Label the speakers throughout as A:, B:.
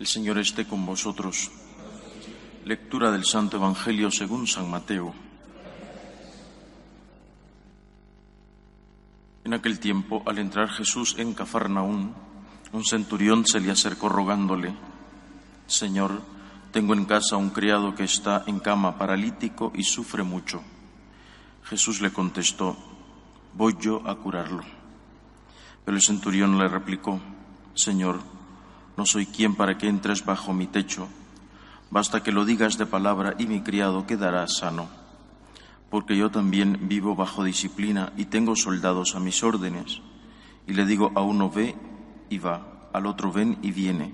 A: El Señor esté con vosotros. Lectura del Santo Evangelio según San Mateo. En aquel tiempo, al entrar Jesús en Cafarnaún, un centurión se le acercó rogándole, Señor, tengo en casa un criado que está en cama paralítico y sufre mucho. Jesús le contestó, voy yo a curarlo. Pero el centurión le replicó, Señor, no soy quien para que entres bajo mi techo. Basta que lo digas de palabra y mi criado quedará sano. Porque yo también vivo bajo disciplina y tengo soldados a mis órdenes. Y le digo a uno ve y va, al otro ven y viene.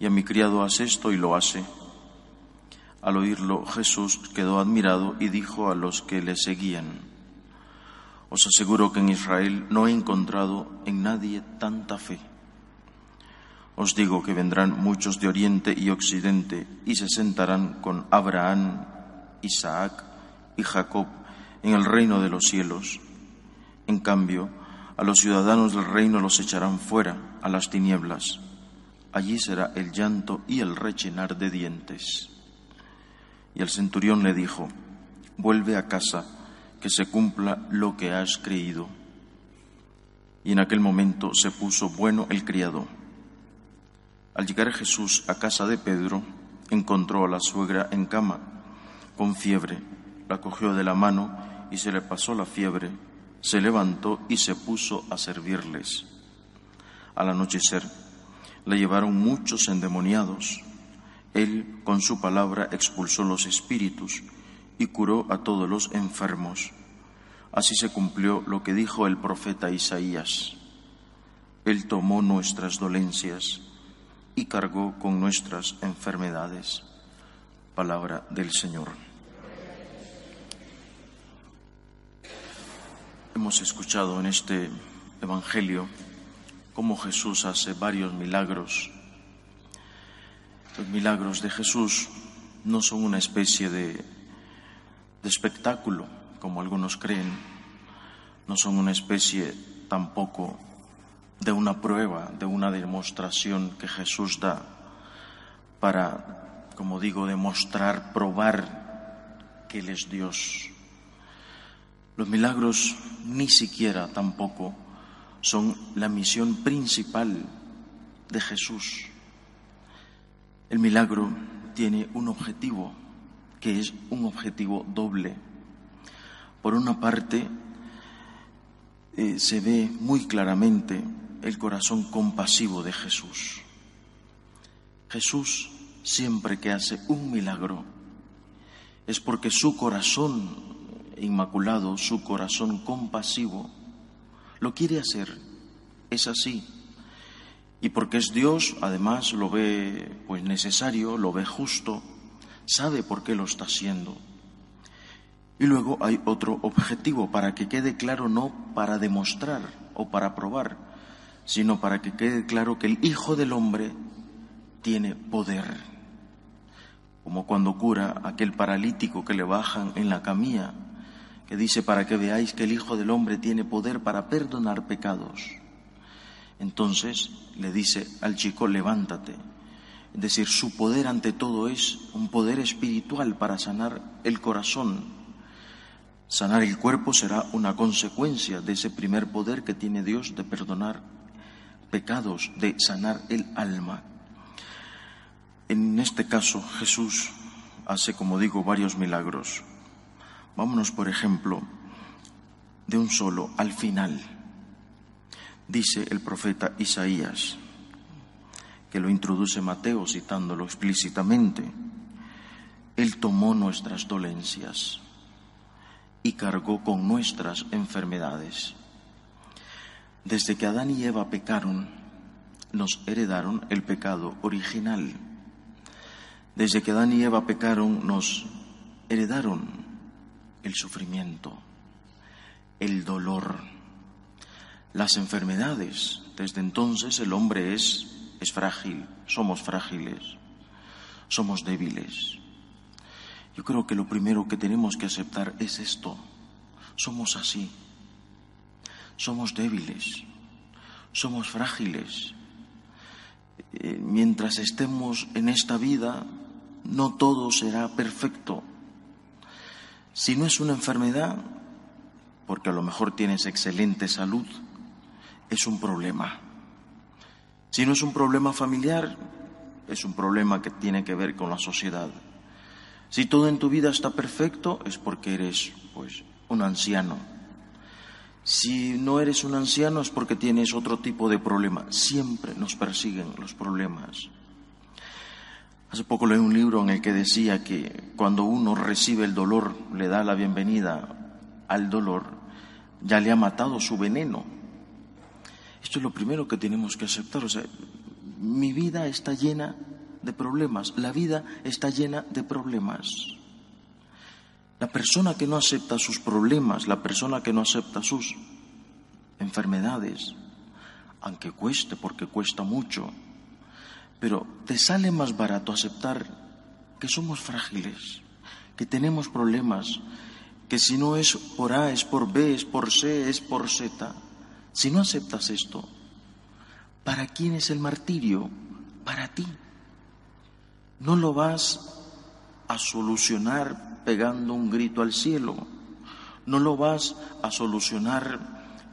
A: Y a mi criado hace esto y lo hace. Al oírlo Jesús quedó admirado y dijo a los que le seguían, Os aseguro que en Israel no he encontrado en nadie tanta fe. Os digo que vendrán muchos de Oriente y Occidente y se sentarán con Abraham, Isaac y Jacob en el reino de los cielos. En cambio, a los ciudadanos del reino los echarán fuera, a las tinieblas. Allí será el llanto y el rechinar de dientes. Y el centurión le dijo, vuelve a casa, que se cumpla lo que has creído. Y en aquel momento se puso bueno el criado. Al llegar Jesús a casa de Pedro, encontró a la suegra en cama, con fiebre. La cogió de la mano y se le pasó la fiebre. Se levantó y se puso a servirles. Al anochecer, le llevaron muchos endemoniados. Él, con su palabra, expulsó los espíritus y curó a todos los enfermos. Así se cumplió lo que dijo el profeta Isaías. Él tomó nuestras dolencias y cargó con nuestras enfermedades. Palabra del Señor. Hemos escuchado en este Evangelio cómo Jesús hace varios milagros. Los milagros de Jesús no son una especie de, espectáculo, como algunos creen, no son una especie tampoco de una prueba, de una demostración que Jesús da para, como digo, demostrar, probar que Él es Dios. Los milagros ni siquiera tampoco son la misión principal de Jesús. El milagro tiene un objetivo, que es un objetivo doble. Por una parte, eh, se ve muy claramente el corazón compasivo de Jesús. Jesús siempre que hace un milagro es porque su corazón inmaculado, su corazón compasivo, lo quiere hacer. Es así. Y porque es Dios, además lo ve pues necesario, lo ve justo, sabe por qué lo está haciendo. Y luego hay otro objetivo para que quede claro no para demostrar o para probar, sino para que quede claro que el Hijo del Hombre tiene poder. Como cuando cura aquel paralítico que le bajan en la camilla, que dice para que veáis que el Hijo del Hombre tiene poder para perdonar pecados. Entonces le dice al chico, levántate. Es decir, su poder ante todo es un poder espiritual para sanar el corazón. Sanar el cuerpo será una consecuencia de ese primer poder que tiene Dios de perdonar pecados, de sanar el alma. En este caso Jesús hace, como digo, varios milagros. Vámonos, por ejemplo, de un solo al final. Dice el profeta Isaías, que lo introduce Mateo citándolo explícitamente, Él tomó nuestras dolencias y cargó con nuestras enfermedades. Desde que Adán y Eva pecaron, nos heredaron el pecado original. Desde que Adán y Eva pecaron, nos heredaron el sufrimiento, el dolor, las enfermedades. Desde entonces el hombre es, es frágil, somos frágiles, somos débiles. Yo creo que lo primero que tenemos que aceptar es esto. Somos así. Somos débiles. Somos frágiles. Eh, mientras estemos en esta vida, no todo será perfecto. Si no es una enfermedad, porque a lo mejor tienes excelente salud, es un problema. Si no es un problema familiar, es un problema que tiene que ver con la sociedad. Si todo en tu vida está perfecto, es porque eres, pues, un anciano. Si no eres un anciano es porque tienes otro tipo de problema. Siempre nos persiguen los problemas. Hace poco leí un libro en el que decía que cuando uno recibe el dolor, le da la bienvenida al dolor, ya le ha matado su veneno. Esto es lo primero que tenemos que aceptar. O sea, mi vida está llena de problemas, la vida está llena de problemas. La persona que no acepta sus problemas, la persona que no acepta sus enfermedades, aunque cueste, porque cuesta mucho, pero te sale más barato aceptar que somos frágiles, que tenemos problemas, que si no es por A, es por B, es por C, es por Z. Si no aceptas esto, ¿para quién es el martirio? Para ti. No lo vas a solucionar pegando un grito al cielo. No lo vas a solucionar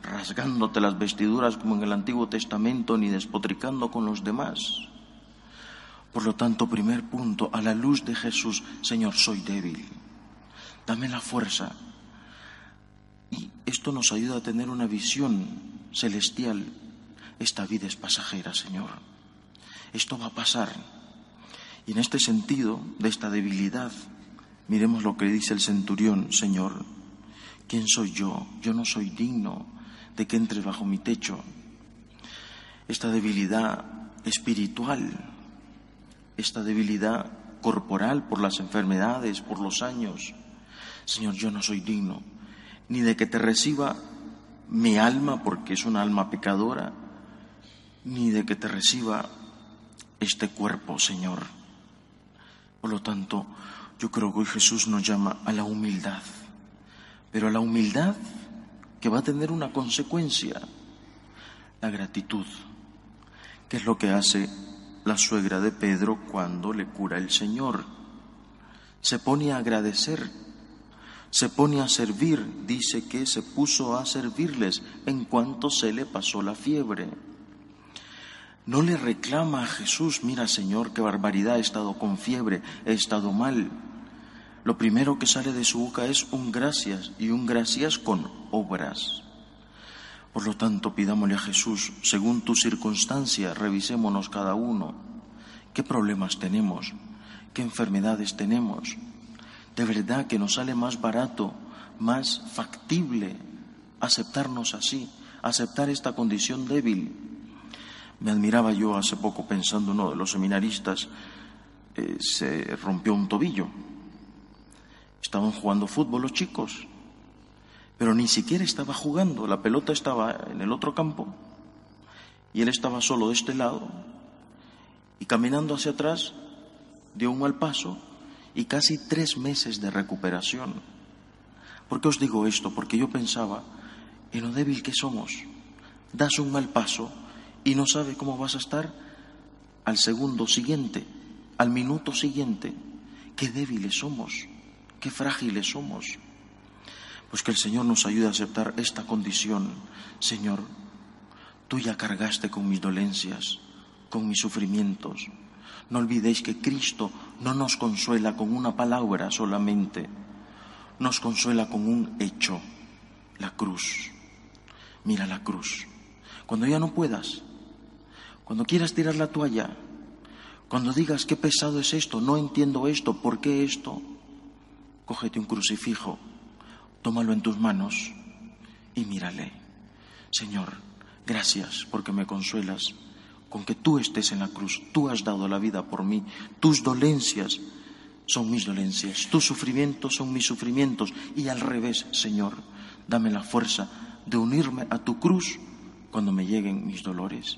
A: rasgándote las vestiduras como en el Antiguo Testamento ni despotricando con los demás. Por lo tanto, primer punto, a la luz de Jesús, Señor, soy débil. Dame la fuerza. Y esto nos ayuda a tener una visión celestial. Esta vida es pasajera, Señor. Esto va a pasar. Y en este sentido, de esta debilidad, miremos lo que dice el centurión, Señor, ¿quién soy yo? Yo no soy digno de que entres bajo mi techo. Esta debilidad espiritual esta debilidad corporal por las enfermedades, por los años. Señor, yo no soy digno ni de que te reciba mi alma, porque es una alma pecadora, ni de que te reciba este cuerpo, Señor. Por lo tanto, yo creo que Jesús nos llama a la humildad, pero a la humildad que va a tener una consecuencia, la gratitud, que es lo que hace la suegra de Pedro cuando le cura el Señor. Se pone a agradecer, se pone a servir, dice que se puso a servirles en cuanto se le pasó la fiebre. No le reclama a Jesús, mira Señor, qué barbaridad, he estado con fiebre, he estado mal. Lo primero que sale de su boca es un gracias y un gracias con obras. Por lo tanto, pidámosle a Jesús, según tu circunstancia, revisémonos cada uno. ¿Qué problemas tenemos? ¿Qué enfermedades tenemos? De verdad que nos sale más barato, más factible aceptarnos así, aceptar esta condición débil. Me admiraba yo hace poco pensando uno de los seminaristas, eh, se rompió un tobillo. Estaban jugando fútbol los chicos pero ni siquiera estaba jugando, la pelota estaba en el otro campo y él estaba solo de este lado y caminando hacia atrás dio un mal paso y casi tres meses de recuperación. ¿Por qué os digo esto? Porque yo pensaba en lo débil que somos. Das un mal paso y no sabes cómo vas a estar al segundo siguiente, al minuto siguiente. Qué débiles somos, qué frágiles somos. Pues que el Señor nos ayude a aceptar esta condición. Señor, tú ya cargaste con mis dolencias, con mis sufrimientos. No olvidéis que Cristo no nos consuela con una palabra solamente, nos consuela con un hecho, la cruz. Mira la cruz. Cuando ya no puedas, cuando quieras tirar la toalla, cuando digas qué pesado es esto, no entiendo esto, ¿por qué esto? Cógete un crucifijo tómalo en tus manos y mírale. Señor, gracias porque me consuelas con que tú estés en la cruz. Tú has dado la vida por mí. Tus dolencias son mis dolencias. Tus sufrimientos son mis sufrimientos. Y al revés, Señor, dame la fuerza de unirme a tu cruz cuando me lleguen mis dolores.